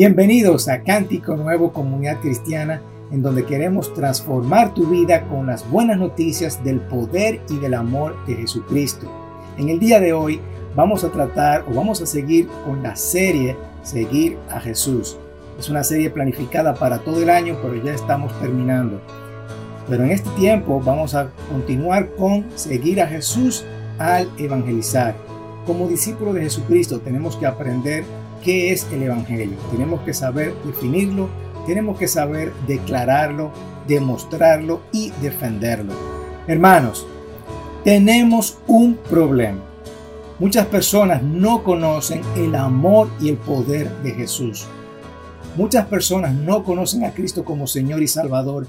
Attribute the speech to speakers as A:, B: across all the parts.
A: Bienvenidos a Cántico Nuevo Comunidad Cristiana, en donde queremos transformar tu vida con las buenas noticias del poder y del amor de Jesucristo. En el día de hoy vamos a tratar o vamos a seguir con la serie Seguir a Jesús. Es una serie planificada para todo el año, pero ya estamos terminando. Pero en este tiempo vamos a continuar con Seguir a Jesús al evangelizar. Como discípulo de Jesucristo tenemos que aprender qué es el Evangelio. Tenemos que saber definirlo, tenemos que saber declararlo, demostrarlo y defenderlo. Hermanos, tenemos un problema. Muchas personas no conocen el amor y el poder de Jesús. Muchas personas no conocen a Cristo como Señor y Salvador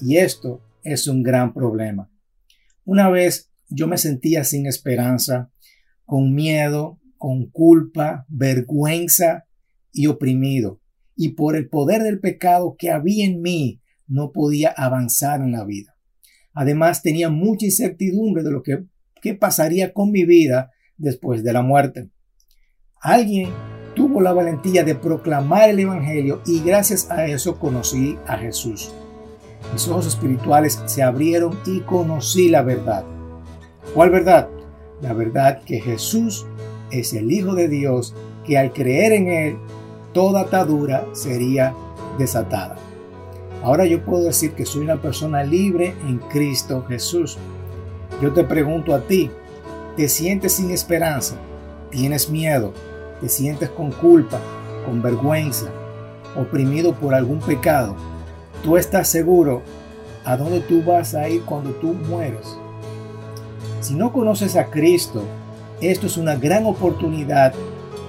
A: y esto es un gran problema. Una vez yo me sentía sin esperanza, con miedo, con culpa, vergüenza y oprimido. Y por el poder del pecado que había en mí, no podía avanzar en la vida. Además, tenía mucha incertidumbre de lo que pasaría con mi vida después de la muerte. Alguien tuvo la valentía de proclamar el Evangelio y gracias a eso conocí a Jesús. Mis ojos espirituales se abrieron y conocí la verdad. ¿Cuál verdad? La verdad que Jesús es el Hijo de Dios que al creer en Él, toda atadura sería desatada. Ahora yo puedo decir que soy una persona libre en Cristo Jesús. Yo te pregunto a ti, ¿te sientes sin esperanza? ¿Tienes miedo? ¿Te sientes con culpa, con vergüenza, oprimido por algún pecado? ¿Tú estás seguro a dónde tú vas a ir cuando tú mueres? Si no conoces a Cristo, esto es una gran oportunidad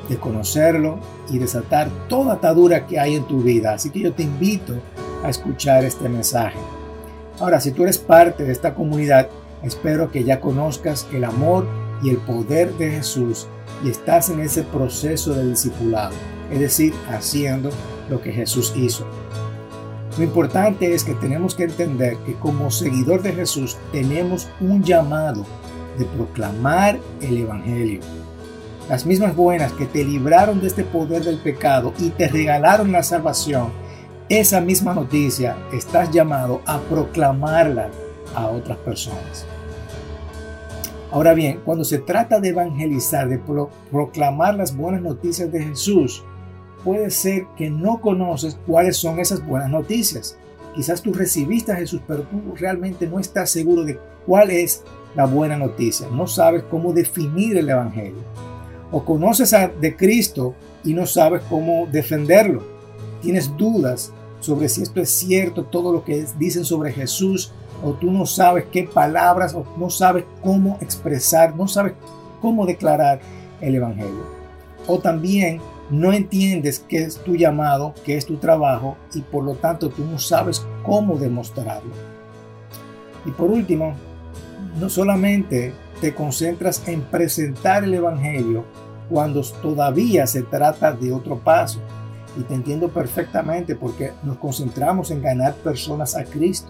A: de conocerlo y desatar toda atadura que hay en tu vida. Así que yo te invito a escuchar este mensaje. Ahora, si tú eres parte de esta comunidad, espero que ya conozcas el amor y el poder de Jesús y estás en ese proceso de discipulado, es decir, haciendo lo que Jesús hizo. Lo importante es que tenemos que entender que como seguidor de Jesús tenemos un llamado de proclamar el Evangelio. Las mismas buenas que te libraron de este poder del pecado y te regalaron la salvación, esa misma noticia estás llamado a proclamarla a otras personas. Ahora bien, cuando se trata de evangelizar, de proclamar las buenas noticias de Jesús, puede ser que no conoces cuáles son esas buenas noticias. Quizás tú recibiste a Jesús, pero tú realmente no estás seguro de cuál es la buena noticia, no sabes cómo definir el Evangelio. O conoces a, de Cristo y no sabes cómo defenderlo. Tienes dudas sobre si esto es cierto, todo lo que dicen sobre Jesús, o tú no sabes qué palabras, o no sabes cómo expresar, no sabes cómo declarar el Evangelio. O también no entiendes qué es tu llamado, qué es tu trabajo, y por lo tanto tú no sabes cómo demostrarlo. Y por último, no solamente te concentras en presentar el Evangelio cuando todavía se trata de otro paso. Y te entiendo perfectamente porque nos concentramos en ganar personas a Cristo.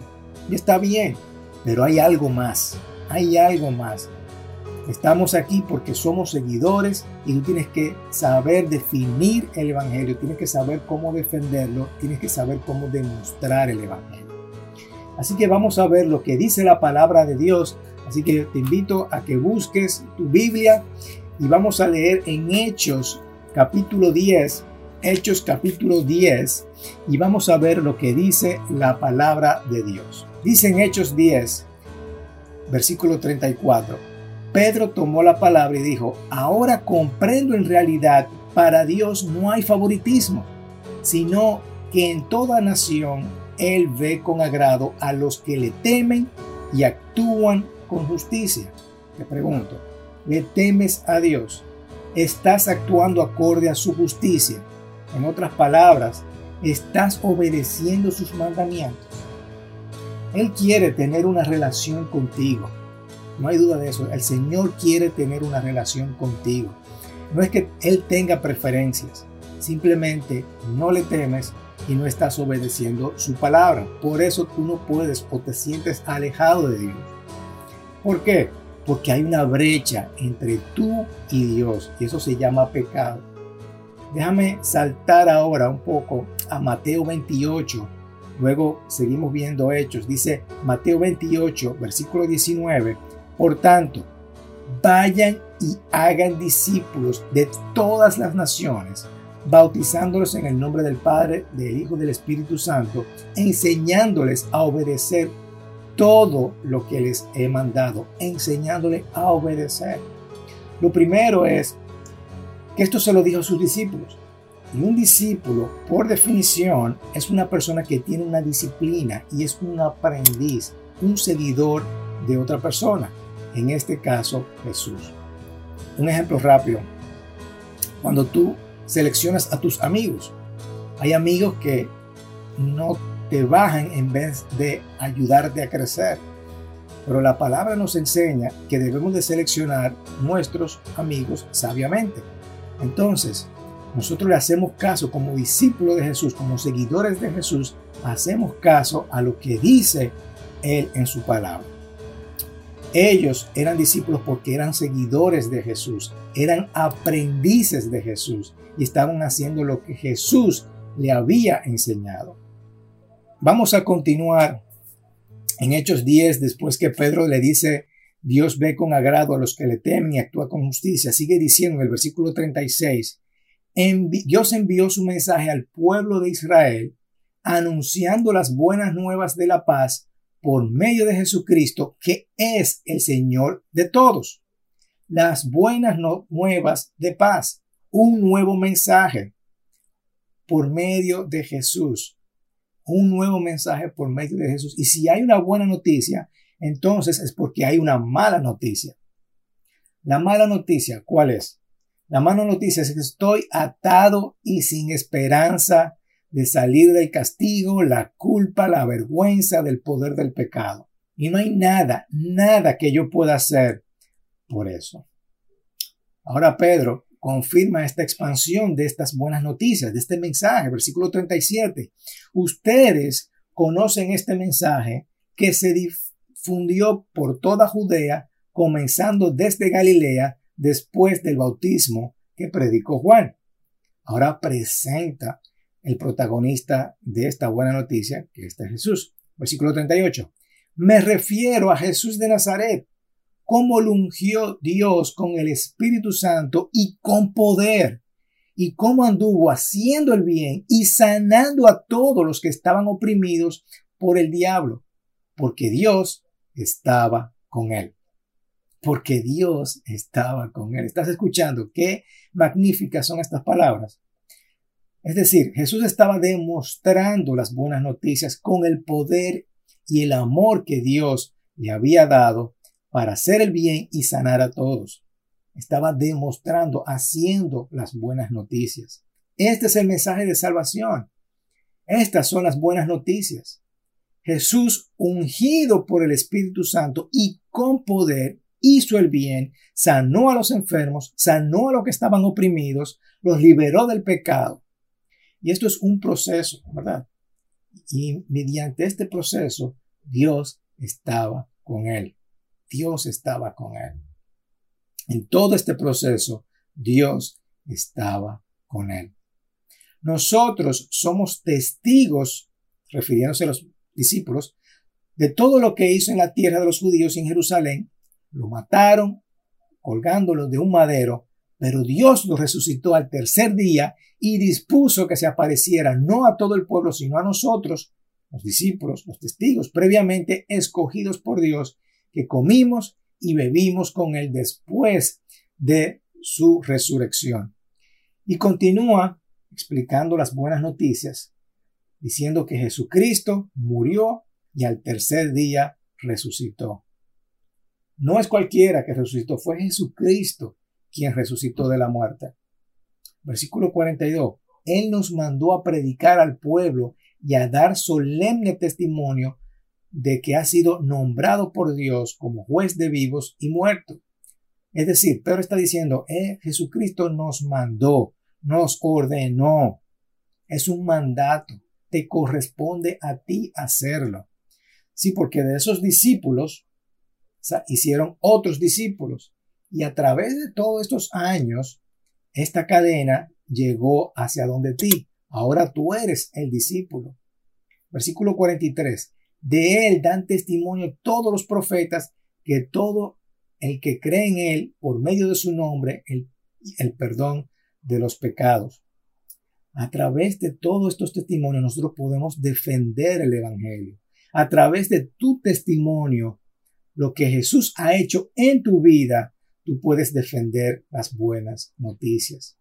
A: Y está bien, pero hay algo más, hay algo más. Estamos aquí porque somos seguidores y tú tienes que saber definir el Evangelio, tienes que saber cómo defenderlo, tienes que saber cómo demostrar el Evangelio. Así que vamos a ver lo que dice la palabra de Dios Así que te invito a que busques tu Biblia y vamos a leer en Hechos capítulo 10, Hechos capítulo 10 y vamos a ver lo que dice la palabra de Dios. Dice en Hechos 10, versículo 34, Pedro tomó la palabra y dijo, ahora comprendo en realidad, para Dios no hay favoritismo, sino que en toda nación Él ve con agrado a los que le temen y actúan con justicia. Te pregunto, ¿le temes a Dios? ¿Estás actuando acorde a su justicia? En otras palabras, ¿estás obedeciendo sus mandamientos? Él quiere tener una relación contigo. No hay duda de eso. El Señor quiere tener una relación contigo. No es que Él tenga preferencias. Simplemente no le temes y no estás obedeciendo su palabra. Por eso tú no puedes o te sientes alejado de Dios. ¿Por qué? Porque hay una brecha entre tú y Dios y eso se llama pecado. Déjame saltar ahora un poco a Mateo 28. Luego seguimos viendo hechos. Dice Mateo 28, versículo 19. Por tanto, vayan y hagan discípulos de todas las naciones, bautizándolos en el nombre del Padre, del Hijo y del Espíritu Santo, enseñándoles a obedecer todo lo que les he mandado, enseñándoles a obedecer. Lo primero es que esto se lo dijo a sus discípulos. Y un discípulo, por definición, es una persona que tiene una disciplina y es un aprendiz, un seguidor de otra persona. En este caso, Jesús. Un ejemplo rápido. Cuando tú seleccionas a tus amigos, hay amigos que no te bajan en vez de ayudarte a crecer. Pero la palabra nos enseña que debemos de seleccionar nuestros amigos sabiamente. Entonces, nosotros le hacemos caso como discípulos de Jesús, como seguidores de Jesús, hacemos caso a lo que dice Él en su palabra. Ellos eran discípulos porque eran seguidores de Jesús, eran aprendices de Jesús y estaban haciendo lo que Jesús le había enseñado. Vamos a continuar en Hechos 10, después que Pedro le dice, Dios ve con agrado a los que le temen y actúa con justicia. Sigue diciendo en el versículo 36, Dios envió su mensaje al pueblo de Israel, anunciando las buenas nuevas de la paz por medio de Jesucristo, que es el Señor de todos. Las buenas nuevas de paz, un nuevo mensaje por medio de Jesús. Un nuevo mensaje por medio de Jesús. Y si hay una buena noticia, entonces es porque hay una mala noticia. La mala noticia, ¿cuál es? La mala noticia es que estoy atado y sin esperanza de salir del castigo, la culpa, la vergüenza del poder del pecado. Y no hay nada, nada que yo pueda hacer por eso. Ahora Pedro confirma esta expansión de estas buenas noticias, de este mensaje, versículo 37. Ustedes conocen este mensaje que se difundió por toda Judea, comenzando desde Galilea después del bautismo que predicó Juan. Ahora presenta el protagonista de esta buena noticia, que este es Jesús. Versículo 38. Me refiero a Jesús de Nazaret, cómo lo ungió Dios con el Espíritu Santo y con poder, y cómo anduvo haciendo el bien y sanando a todos los que estaban oprimidos por el diablo, porque Dios estaba con él porque Dios estaba con él. ¿Estás escuchando? Qué magníficas son estas palabras. Es decir, Jesús estaba demostrando las buenas noticias con el poder y el amor que Dios le había dado para hacer el bien y sanar a todos. Estaba demostrando, haciendo las buenas noticias. Este es el mensaje de salvación. Estas son las buenas noticias. Jesús, ungido por el Espíritu Santo y con poder, hizo el bien, sanó a los enfermos, sanó a los que estaban oprimidos, los liberó del pecado. Y esto es un proceso, ¿verdad? Y mediante este proceso, Dios estaba con él. Dios estaba con él. En todo este proceso, Dios estaba con él. Nosotros somos testigos, refiriéndose a los discípulos, de todo lo que hizo en la tierra de los judíos en Jerusalén lo mataron colgándolo de un madero, pero Dios lo resucitó al tercer día y dispuso que se apareciera no a todo el pueblo, sino a nosotros, los discípulos, los testigos previamente escogidos por Dios, que comimos y bebimos con él después de su resurrección. Y continúa explicando las buenas noticias, diciendo que Jesucristo murió y al tercer día resucitó. No es cualquiera que resucitó, fue Jesucristo quien resucitó de la muerte. Versículo 42. Él nos mandó a predicar al pueblo y a dar solemne testimonio de que ha sido nombrado por Dios como juez de vivos y muertos. Es decir, Pedro está diciendo, eh, Jesucristo nos mandó, nos ordenó. Es un mandato, te corresponde a ti hacerlo. Sí, porque de esos discípulos hicieron otros discípulos. Y a través de todos estos años, esta cadena llegó hacia donde ti. Ahora tú eres el discípulo. Versículo 43. De él dan testimonio todos los profetas que todo el que cree en él por medio de su nombre, el, el perdón de los pecados. A través de todos estos testimonios nosotros podemos defender el Evangelio. A través de tu testimonio, lo que Jesús ha hecho en tu vida, tú puedes defender las buenas noticias.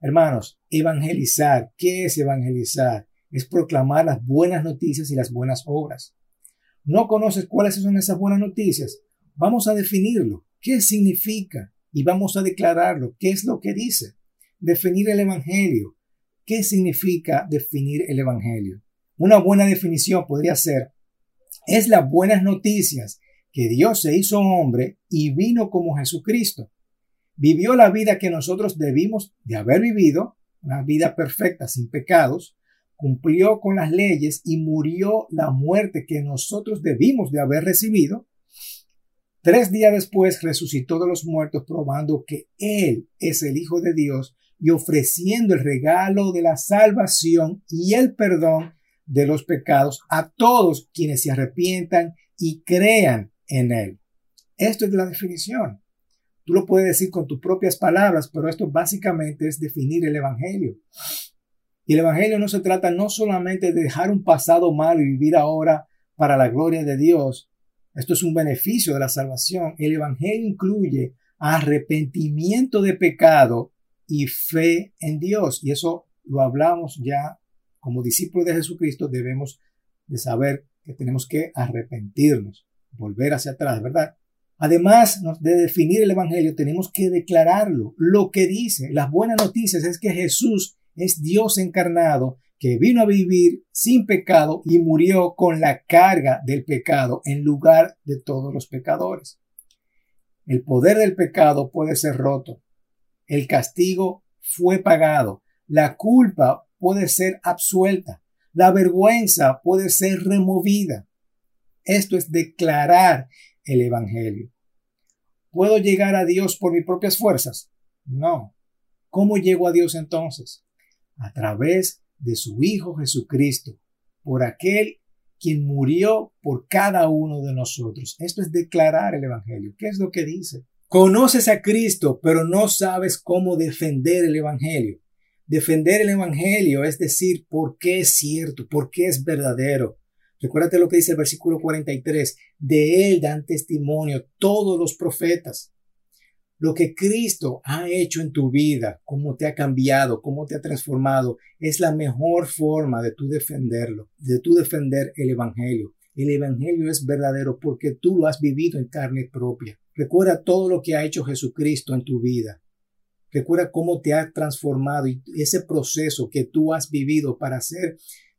A: Hermanos, evangelizar, ¿qué es evangelizar? Es proclamar las buenas noticias y las buenas obras. ¿No conoces cuáles son esas buenas noticias? Vamos a definirlo. ¿Qué significa? Y vamos a declararlo. ¿Qué es lo que dice? Definir el Evangelio. ¿Qué significa definir el Evangelio? Una buena definición podría ser, es las buenas noticias que Dios se hizo hombre y vino como Jesucristo vivió la vida que nosotros debimos de haber vivido, una vida perfecta, sin pecados, cumplió con las leyes y murió la muerte que nosotros debimos de haber recibido. Tres días después resucitó de los muertos, probando que Él es el Hijo de Dios y ofreciendo el regalo de la salvación y el perdón de los pecados a todos quienes se arrepientan y crean en Él. Esto es la definición. Tú lo puedes decir con tus propias palabras, pero esto básicamente es definir el Evangelio. Y el Evangelio no se trata no solamente de dejar un pasado malo y vivir ahora para la gloria de Dios. Esto es un beneficio de la salvación. El Evangelio incluye arrepentimiento de pecado y fe en Dios. Y eso lo hablamos ya como discípulos de Jesucristo. Debemos de saber que tenemos que arrepentirnos, volver hacia atrás, ¿verdad? Además de definir el Evangelio, tenemos que declararlo. Lo que dice, las buenas noticias es que Jesús es Dios encarnado, que vino a vivir sin pecado y murió con la carga del pecado en lugar de todos los pecadores. El poder del pecado puede ser roto. El castigo fue pagado. La culpa puede ser absuelta. La vergüenza puede ser removida. Esto es declarar el Evangelio. ¿Puedo llegar a Dios por mis propias fuerzas? No. ¿Cómo llego a Dios entonces? A través de su Hijo Jesucristo, por aquel quien murió por cada uno de nosotros. Esto es declarar el Evangelio. ¿Qué es lo que dice? Conoces a Cristo, pero no sabes cómo defender el Evangelio. Defender el Evangelio es decir, por qué es cierto, por qué es verdadero, Recuérdate lo que dice el versículo 43. De él dan testimonio todos los profetas. Lo que Cristo ha hecho en tu vida, cómo te ha cambiado, cómo te ha transformado, es la mejor forma de tú defenderlo, de tú defender el Evangelio. El Evangelio es verdadero porque tú lo has vivido en carne propia. Recuerda todo lo que ha hecho Jesucristo en tu vida. Recuerda cómo te ha transformado y ese proceso que tú has vivido para ser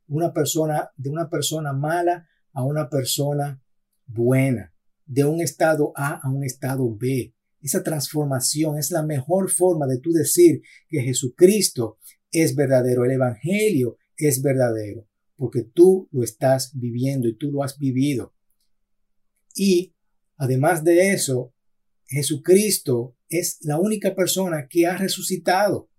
A: una persona, de una persona mala a una persona buena, de un estado A a un estado B. Esa transformación es la mejor forma de tú decir que Jesucristo es verdadero, el Evangelio es verdadero, porque tú lo estás viviendo y tú lo has vivido. Y además de eso, Jesucristo es la única persona que ha resucitado,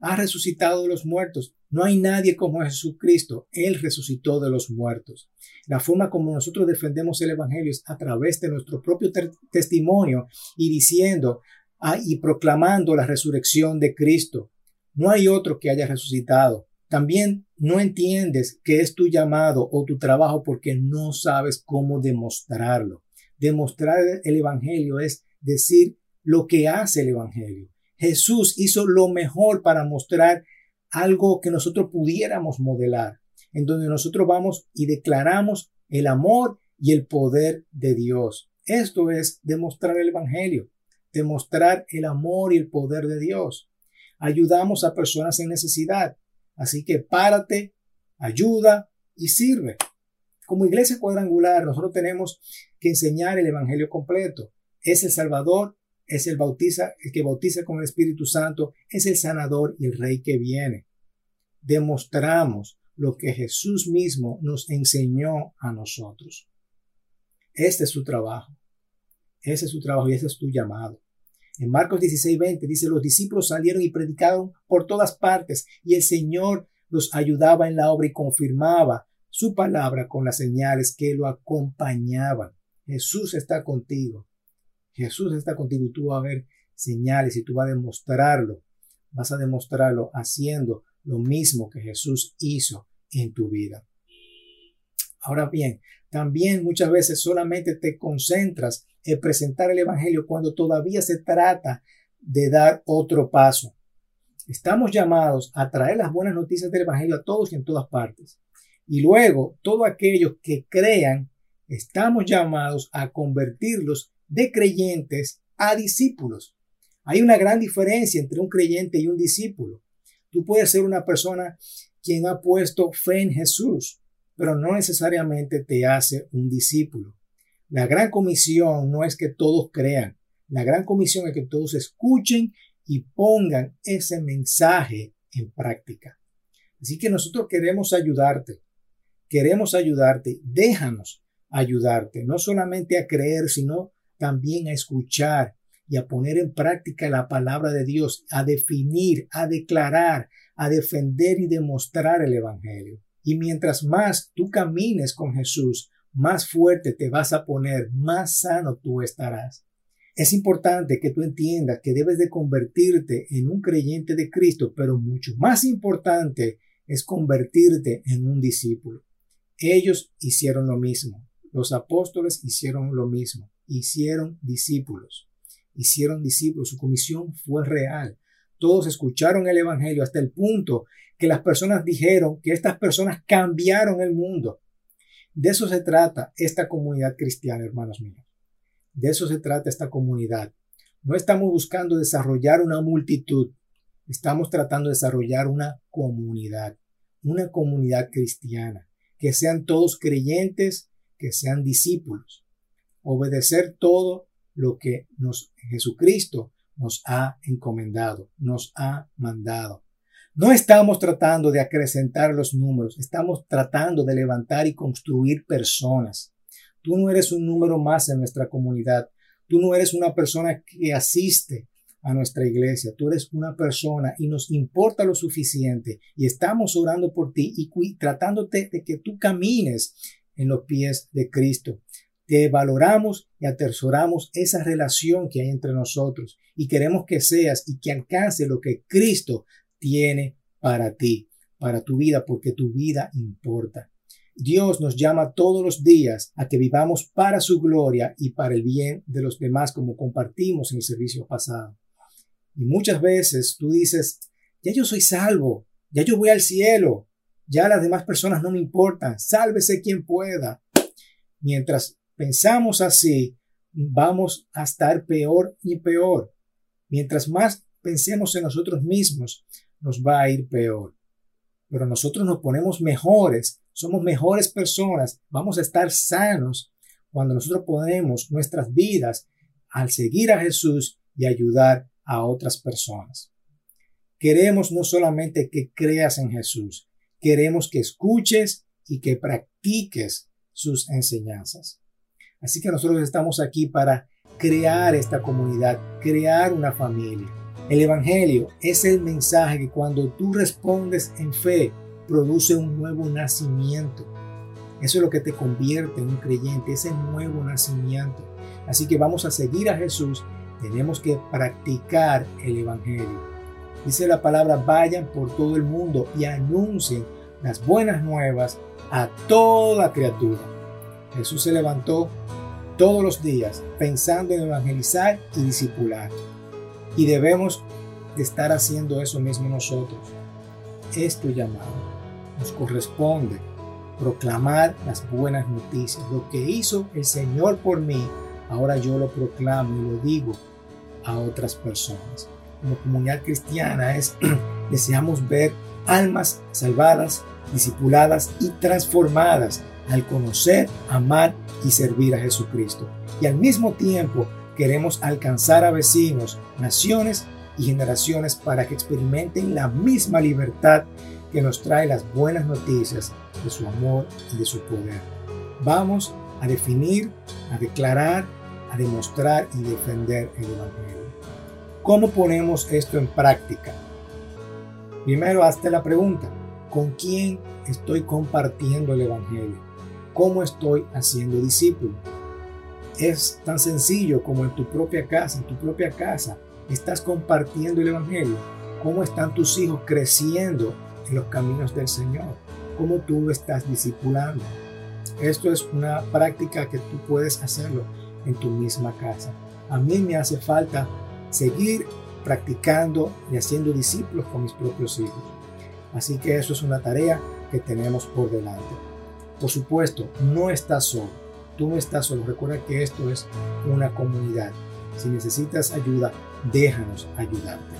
A: ha resucitado de los muertos. No hay nadie como Jesucristo. Él resucitó de los muertos. La forma como nosotros defendemos el Evangelio es a través de nuestro propio testimonio y diciendo ah, y proclamando la resurrección de Cristo. No hay otro que haya resucitado. También no entiendes que es tu llamado o tu trabajo porque no sabes cómo demostrarlo. Demostrar el Evangelio es decir lo que hace el Evangelio. Jesús hizo lo mejor para mostrar algo que nosotros pudiéramos modelar, en donde nosotros vamos y declaramos el amor y el poder de Dios. Esto es demostrar el Evangelio, demostrar el amor y el poder de Dios. Ayudamos a personas en necesidad. Así que párate, ayuda y sirve. Como iglesia cuadrangular, nosotros tenemos que enseñar el Evangelio completo. Es el Salvador es el, bautiza, el que bautiza con el Espíritu Santo, es el sanador y el rey que viene. Demostramos lo que Jesús mismo nos enseñó a nosotros. Este es su trabajo. Ese es su trabajo y ese es tu llamado. En Marcos 16, 20 dice, los discípulos salieron y predicaron por todas partes y el Señor los ayudaba en la obra y confirmaba su palabra con las señales que lo acompañaban. Jesús está contigo. Jesús está contigo y tú vas a ver señales y tú vas a demostrarlo. Vas a demostrarlo haciendo lo mismo que Jesús hizo en tu vida. Ahora bien, también muchas veces solamente te concentras en presentar el Evangelio cuando todavía se trata de dar otro paso. Estamos llamados a traer las buenas noticias del Evangelio a todos y en todas partes. Y luego, todos aquellos que crean, estamos llamados a convertirlos de creyentes a discípulos. Hay una gran diferencia entre un creyente y un discípulo. Tú puedes ser una persona quien ha puesto fe en Jesús, pero no necesariamente te hace un discípulo. La gran comisión no es que todos crean, la gran comisión es que todos escuchen y pongan ese mensaje en práctica. Así que nosotros queremos ayudarte, queremos ayudarte, déjanos ayudarte, no solamente a creer, sino también a escuchar y a poner en práctica la palabra de Dios, a definir, a declarar, a defender y demostrar el Evangelio. Y mientras más tú camines con Jesús, más fuerte te vas a poner, más sano tú estarás. Es importante que tú entiendas que debes de convertirte en un creyente de Cristo, pero mucho más importante es convertirte en un discípulo. Ellos hicieron lo mismo. Los apóstoles hicieron lo mismo. Hicieron discípulos. Hicieron discípulos. Su comisión fue real. Todos escucharon el Evangelio hasta el punto que las personas dijeron que estas personas cambiaron el mundo. De eso se trata esta comunidad cristiana, hermanos míos. De eso se trata esta comunidad. No estamos buscando desarrollar una multitud, estamos tratando de desarrollar una comunidad, una comunidad cristiana, que sean todos creyentes, que sean discípulos, obedecer todo lo que nos Jesucristo nos ha encomendado, nos ha mandado. No estamos tratando de acrecentar los números, estamos tratando de levantar y construir personas. Tú no eres un número más en nuestra comunidad. Tú no eres una persona que asiste a nuestra iglesia. Tú eres una persona y nos importa lo suficiente y estamos orando por ti y tratándote de que tú camines en los pies de Cristo. Te valoramos y atesoramos esa relación que hay entre nosotros y queremos que seas y que alcance lo que Cristo tiene para ti, para tu vida, porque tu vida importa. Dios nos llama todos los días a que vivamos para su gloria y para el bien de los demás, como compartimos en el servicio pasado. Y muchas veces tú dices, ya yo soy salvo, ya yo voy al cielo, ya las demás personas no me importan, sálvese quien pueda. Mientras pensamos así, vamos a estar peor y peor. Mientras más pensemos en nosotros mismos, nos va a ir peor. Pero nosotros nos ponemos mejores, somos mejores personas, vamos a estar sanos cuando nosotros ponemos nuestras vidas al seguir a Jesús y ayudar a otras personas. Queremos no solamente que creas en Jesús, queremos que escuches y que practiques sus enseñanzas. Así que nosotros estamos aquí para crear esta comunidad, crear una familia. El Evangelio es el mensaje que cuando tú respondes en fe, produce un nuevo nacimiento. Eso es lo que te convierte en un creyente, ese nuevo nacimiento. Así que vamos a seguir a Jesús, tenemos que practicar el Evangelio. Dice la palabra, vayan por todo el mundo y anuncien las buenas nuevas a toda criatura. Jesús se levantó todos los días pensando en evangelizar y discipular. Y debemos de estar haciendo eso mismo nosotros. Es llamado. Nos corresponde proclamar las buenas noticias. Lo que hizo el Señor por mí, ahora yo lo proclamo y lo digo a otras personas. Como comunidad cristiana es deseamos ver almas salvadas, discipuladas y transformadas al conocer, amar y servir a Jesucristo. Y al mismo tiempo Queremos alcanzar a vecinos, naciones y generaciones para que experimenten la misma libertad que nos trae las buenas noticias de su amor y de su poder. Vamos a definir, a declarar, a demostrar y defender el Evangelio. ¿Cómo ponemos esto en práctica? Primero, hazte la pregunta, ¿con quién estoy compartiendo el Evangelio? ¿Cómo estoy haciendo discípulo? Es tan sencillo como en tu propia casa, en tu propia casa, estás compartiendo el Evangelio. ¿Cómo están tus hijos creciendo en los caminos del Señor? ¿Cómo tú estás discipulando? Esto es una práctica que tú puedes hacerlo en tu misma casa. A mí me hace falta seguir practicando y haciendo discípulos con mis propios hijos. Así que eso es una tarea que tenemos por delante. Por supuesto, no estás solo Tú no estás solo. Recuerda que esto es una comunidad. Si necesitas ayuda, déjanos ayudarte.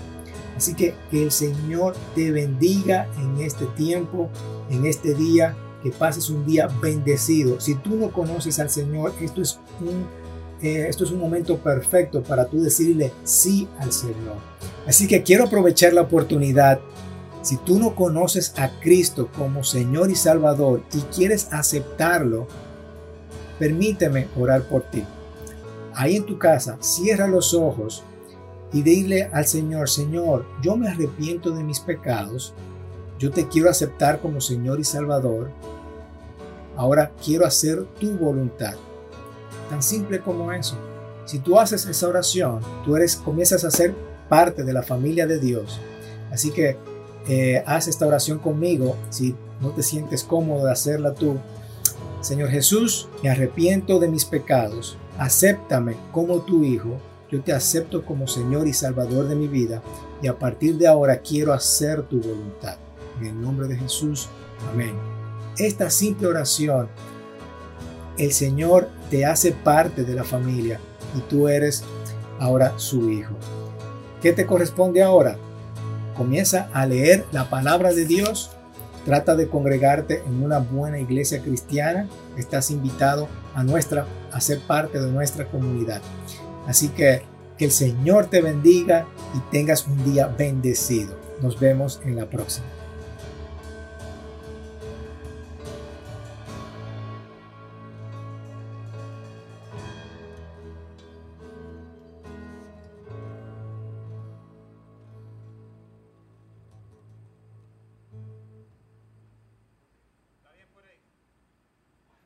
A: Así que que el Señor te bendiga en este tiempo, en este día, que pases un día bendecido. Si tú no conoces al Señor, esto es un, eh, esto es un momento perfecto para tú decirle sí al Señor. Así que quiero aprovechar la oportunidad. Si tú no conoces a Cristo como Señor y Salvador y quieres aceptarlo, permíteme orar por ti. Ahí en tu casa, cierra los ojos y dile al Señor, Señor, yo me arrepiento de mis pecados, yo te quiero aceptar como Señor y Salvador, ahora quiero hacer tu voluntad. Tan simple como eso. Si tú haces esa oración, tú eres, comienzas a ser parte de la familia de Dios. Así que eh, haz esta oración conmigo. Si no te sientes cómodo de hacerla tú, Señor Jesús, me arrepiento de mis pecados, acéptame como tu Hijo, yo te acepto como Señor y Salvador de mi vida y a partir de ahora quiero hacer tu voluntad. En el nombre de Jesús, amén. Esta simple oración, el Señor te hace parte de la familia y tú eres ahora su hijo. ¿Qué te corresponde ahora? Comienza a leer la palabra de Dios Trata de congregarte en una buena iglesia cristiana. Estás invitado a, nuestra, a ser parte de nuestra comunidad. Así que que el Señor te bendiga y tengas un día bendecido. Nos vemos en la próxima.